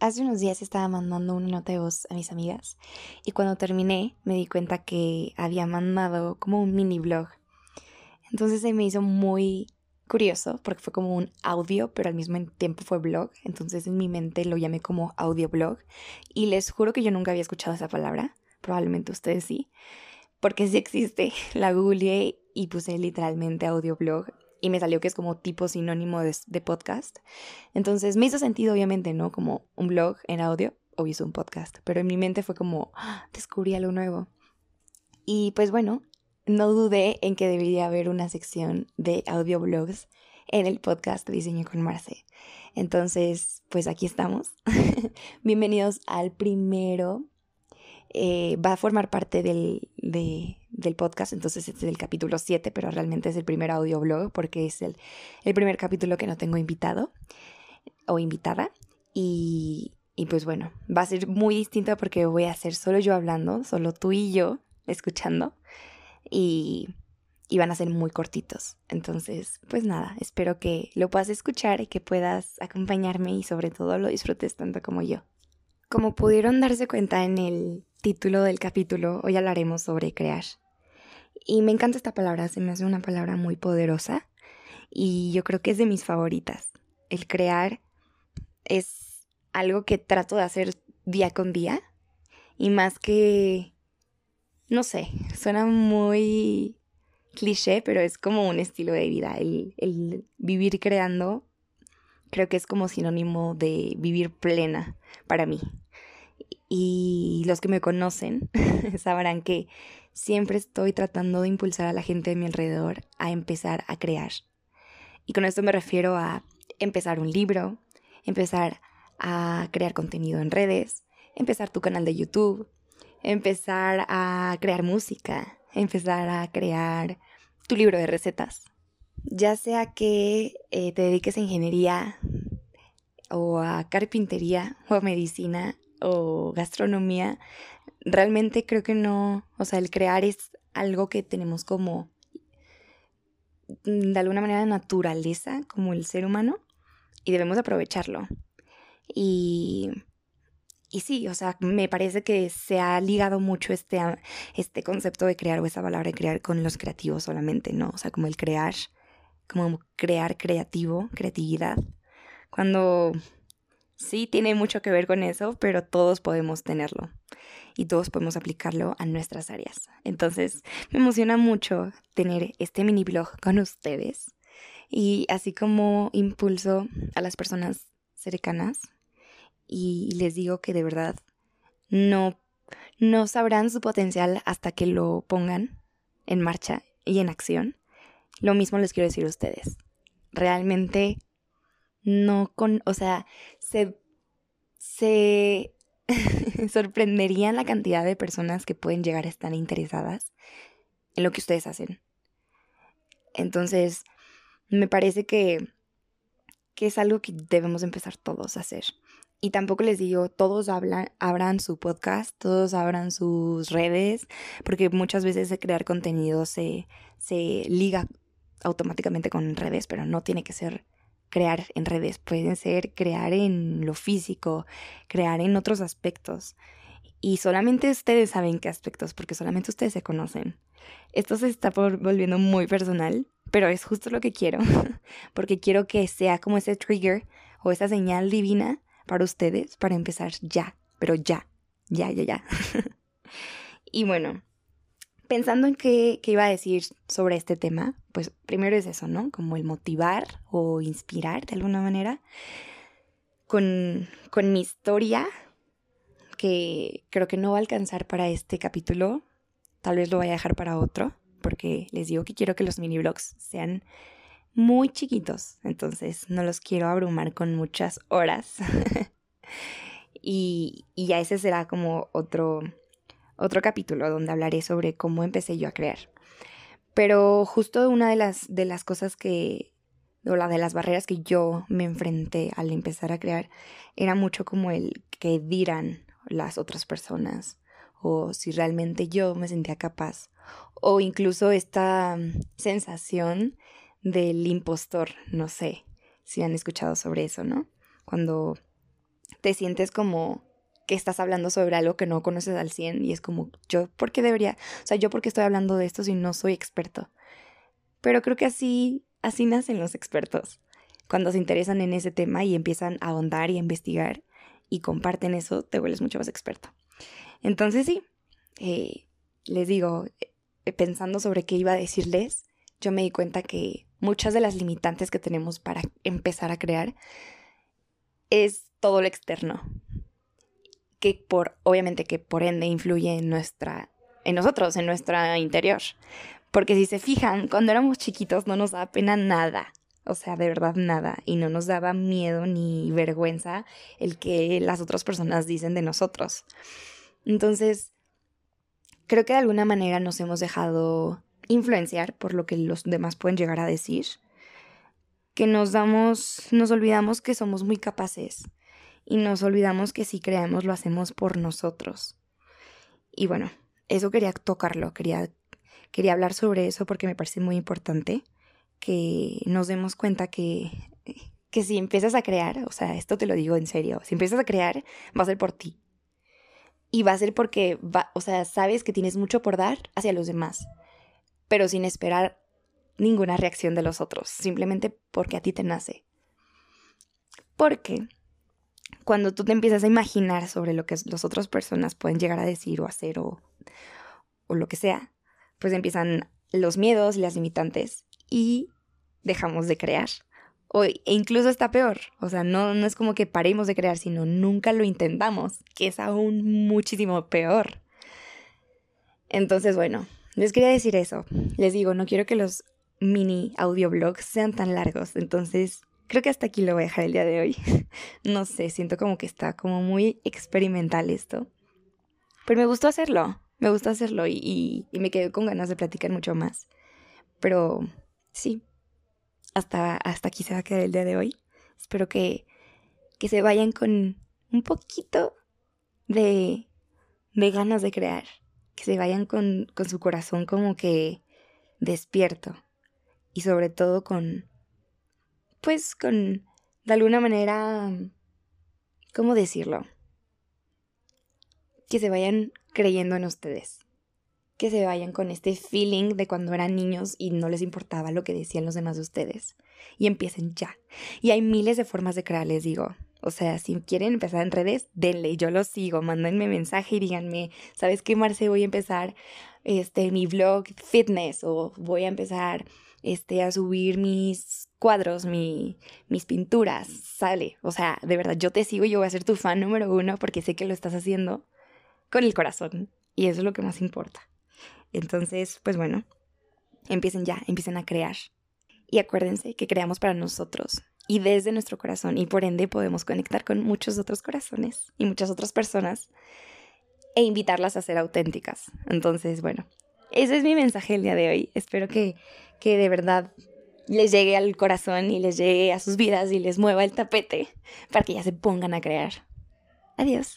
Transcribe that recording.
Hace unos días estaba mandando una nota de voz a mis amigas y cuando terminé me di cuenta que había mandado como un mini blog. Entonces se me hizo muy curioso porque fue como un audio, pero al mismo tiempo fue blog. Entonces en mi mente lo llamé como audioblog y les juro que yo nunca había escuchado esa palabra. Probablemente ustedes sí, porque sí existe. La googleé y puse literalmente audioblog y me salió que es como tipo sinónimo de, podcast. Entonces me hizo sentido, obviamente, ¿no? Como un blog en audio o hizo un podcast, pero en mi mente fue como, ¡Ah! descubrí algo nuevo. Y pues bueno, no dudé en que debería haber una sección de audioblogs en el podcast Diseño con Marce. Entonces, pues aquí estamos. Bienvenidos al primero. Eh, va a formar parte del, de, del podcast, entonces este es el capítulo 7, pero realmente es el primer audioblog porque es el, el primer capítulo que no tengo invitado o invitada. Y, y pues bueno, va a ser muy distinto porque voy a ser solo yo hablando, solo tú y yo escuchando. Y, y van a ser muy cortitos. Entonces, pues nada, espero que lo puedas escuchar y que puedas acompañarme y sobre todo lo disfrutes tanto como yo. Como pudieron darse cuenta en el título del capítulo, hoy hablaremos sobre crear. Y me encanta esta palabra, se me hace una palabra muy poderosa y yo creo que es de mis favoritas. El crear es algo que trato de hacer día con día y más que, no sé, suena muy cliché, pero es como un estilo de vida. El, el vivir creando creo que es como sinónimo de vivir plena para mí. Y los que me conocen sabrán que siempre estoy tratando de impulsar a la gente de mi alrededor a empezar a crear. Y con esto me refiero a empezar un libro, empezar a crear contenido en redes, empezar tu canal de YouTube, empezar a crear música, empezar a crear tu libro de recetas. Ya sea que eh, te dediques a ingeniería o a carpintería o a medicina o gastronomía, realmente creo que no, o sea, el crear es algo que tenemos como de alguna manera naturaleza, como el ser humano, y debemos aprovecharlo. Y, y sí, o sea, me parece que se ha ligado mucho este, este concepto de crear o esa palabra de crear con los creativos solamente, ¿no? O sea, como el crear, como crear creativo, creatividad. Cuando Sí, tiene mucho que ver con eso, pero todos podemos tenerlo y todos podemos aplicarlo a nuestras áreas. Entonces, me emociona mucho tener este mini blog con ustedes y así como impulso a las personas cercanas y les digo que de verdad no no sabrán su potencial hasta que lo pongan en marcha y en acción. Lo mismo les quiero decir a ustedes. Realmente no con, o sea, se, se sorprenderían la cantidad de personas que pueden llegar a estar interesadas en lo que ustedes hacen. Entonces, me parece que, que es algo que debemos empezar todos a hacer. Y tampoco les digo, todos hablan, abran su podcast, todos abran sus redes, porque muchas veces crear contenido se, se liga automáticamente con redes, pero no tiene que ser crear en redes, pueden ser crear en lo físico, crear en otros aspectos. Y solamente ustedes saben qué aspectos, porque solamente ustedes se conocen. Esto se está volviendo muy personal, pero es justo lo que quiero, porque quiero que sea como ese trigger o esa señal divina para ustedes para empezar ya, pero ya, ya, ya, ya. y bueno, pensando en qué, iba a decir sobre este tema, pues primero es eso, ¿no? Como el motivar o inspirar de alguna manera con, mi historia, que creo que no va a alcanzar para este capítulo, tal vez lo vaya a dejar para otro, porque les digo que quiero que los mini blogs sean muy chiquitos, entonces no los quiero abrumar con muchas horas. y ya ese será como otro, otro capítulo donde hablaré sobre cómo empecé yo a crear. Pero justo una de las, de las cosas que, o la de las barreras que yo me enfrenté al empezar a crear, era mucho como el que dirán las otras personas, o si realmente yo me sentía capaz, o incluso esta sensación del impostor, no sé si han escuchado sobre eso, ¿no? Cuando te sientes como que estás hablando sobre algo que no conoces al 100 y es como, yo, ¿por qué debería? O sea, yo, ¿por qué estoy hablando de esto si no soy experto? Pero creo que así, así nacen los expertos. Cuando se interesan en ese tema y empiezan a ahondar y a investigar y comparten eso, te vuelves mucho más experto. Entonces sí, eh, les digo, eh, pensando sobre qué iba a decirles, yo me di cuenta que muchas de las limitantes que tenemos para empezar a crear es todo lo externo. Que por, obviamente que por ende influye en nuestra, en nosotros, en nuestra interior. Porque si se fijan, cuando éramos chiquitos no nos daba pena nada. O sea, de verdad nada. Y no nos daba miedo ni vergüenza el que las otras personas dicen de nosotros. Entonces, creo que de alguna manera nos hemos dejado influenciar por lo que los demás pueden llegar a decir. Que nos damos, nos olvidamos que somos muy capaces. Y nos olvidamos que si creamos lo hacemos por nosotros. Y bueno, eso quería tocarlo, quería Quería hablar sobre eso porque me parece muy importante que nos demos cuenta que, que si empiezas a crear, o sea, esto te lo digo en serio, si empiezas a crear, va a ser por ti. Y va a ser porque, va, o sea, sabes que tienes mucho por dar hacia los demás, pero sin esperar ninguna reacción de los otros, simplemente porque a ti te nace. Porque cuando tú te empiezas a imaginar sobre lo que las otras personas pueden llegar a decir o hacer o, o lo que sea, pues empiezan los miedos y las limitantes y dejamos de crear. O, e incluso está peor, o sea, no, no es como que paremos de crear, sino nunca lo intentamos, que es aún muchísimo peor. Entonces, bueno, les quería decir eso. Les digo, no quiero que los mini audioblogs sean tan largos, entonces creo que hasta aquí lo voy a dejar el día de hoy. no sé, siento como que está como muy experimental esto. Pero me gustó hacerlo me gusta hacerlo y, me quedé con ganas de platicar mucho más. Pero sí, hasta, hasta aquí se va a quedar el día de hoy. Espero que, que se vayan con un poquito de, de ganas de crear. Que se vayan con, con su corazón como que despierto. Y sobre todo con, pues con, de alguna manera, ¿cómo decirlo? Que se vayan creyendo en ustedes. Que se vayan con este feeling de cuando eran niños y no les importaba lo que decían los demás de ustedes. Y empiecen ya. Y hay miles de formas de crear, les digo. O sea, si quieren empezar en redes, denle, yo los sigo, mándenme mensaje y díganme, ¿sabes qué, Marce? Voy a empezar este, mi blog fitness o voy a empezar este, a subir mis cuadros, mi, mis pinturas, sale. O sea, de verdad, yo te sigo y yo voy a ser tu fan número uno porque sé que lo estás haciendo con el corazón. Y eso es lo que más importa. Entonces, pues bueno, empiecen ya, empiecen a crear. Y acuérdense que creamos para nosotros y desde nuestro corazón y por ende podemos conectar con muchos otros corazones y muchas otras personas e invitarlas a ser auténticas. Entonces, bueno, ese es mi mensaje el día de hoy. Espero que, que de verdad les llegue al corazón y les llegue a sus vidas y les mueva el tapete para que ya se pongan a crear. Adiós.